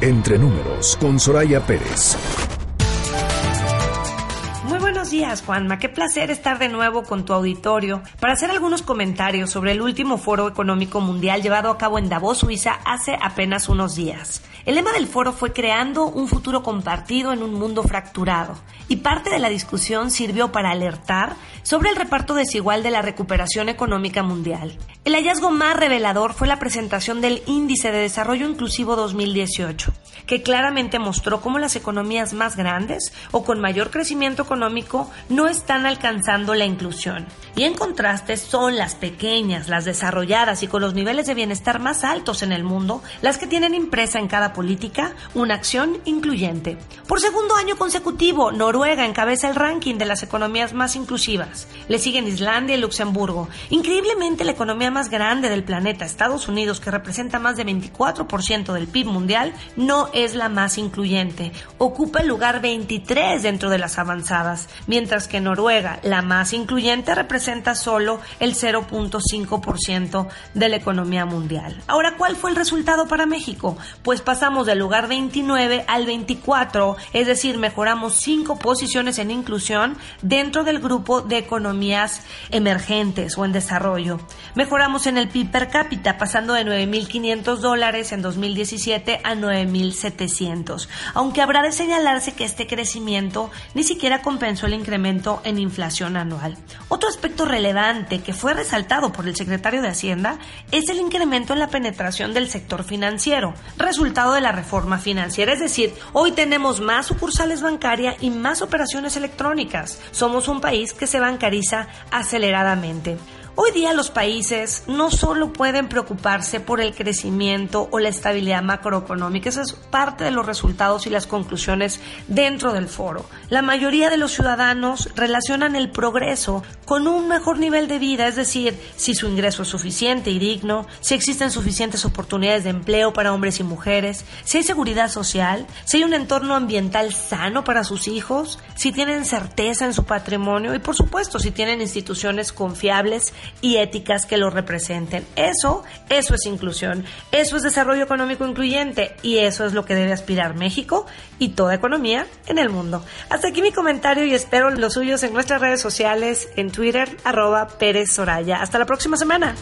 Entre números con Soraya Pérez. Muy buenos días, Juanma. Qué placer estar de nuevo con tu auditorio para hacer algunos comentarios sobre el último foro económico mundial llevado a cabo en Davos, Suiza, hace apenas unos días. El lema del foro fue creando un futuro compartido en un mundo fracturado y parte de la discusión sirvió para alertar sobre el reparto desigual de la recuperación económica mundial. El hallazgo más revelador fue la presentación del Índice de Desarrollo Inclusivo 2018, que claramente mostró cómo las economías más grandes o con mayor crecimiento económico no están alcanzando la inclusión. Y en contraste son las pequeñas, las desarrolladas y con los niveles de bienestar más altos en el mundo las que tienen impresa en cada política una acción incluyente. Por segundo año consecutivo, Noruega encabeza el ranking de las economías más inclusivas. Le siguen Islandia y Luxemburgo. Increíblemente, la economía más grande del planeta, Estados Unidos, que representa más de 24% del PIB mundial, no es la más incluyente. Ocupa el lugar 23 dentro de las avanzadas, mientras que Noruega, la más incluyente, representa solo el 0.5% de la economía mundial. Ahora, ¿cuál fue el resultado para México? Pues pasamos del lugar 29 al 24, es decir, mejoramos cinco posiciones en inclusión dentro del grupo de economías emergentes o en desarrollo. Mejoramos en el PIB per cápita, pasando de 9.500 dólares en 2017 a 9.700, aunque habrá de señalarse que este crecimiento ni siquiera compensó el incremento en inflación anual. Otro aspecto relevante que fue resaltado por el secretario de Hacienda es el incremento en la penetración del sector financiero, resultado de la reforma financiera. Es decir, hoy tenemos más sucursales bancarias y más operaciones electrónicas. Somos un país que se bancariza aceleradamente. Hoy día los países no solo pueden preocuparse por el crecimiento o la estabilidad macroeconómica, eso es parte de los resultados y las conclusiones dentro del foro. La mayoría de los ciudadanos relacionan el progreso con un mejor nivel de vida, es decir, si su ingreso es suficiente y digno, si existen suficientes oportunidades de empleo para hombres y mujeres, si hay seguridad social, si hay un entorno ambiental sano para sus hijos, si tienen certeza en su patrimonio y por supuesto si tienen instituciones confiables y éticas que lo representen. Eso, eso es inclusión, eso es desarrollo económico incluyente y eso es lo que debe aspirar México y toda economía en el mundo. Hasta aquí mi comentario y espero los suyos en nuestras redes sociales, en Twitter, arroba Pérez Soraya. Hasta la próxima semana.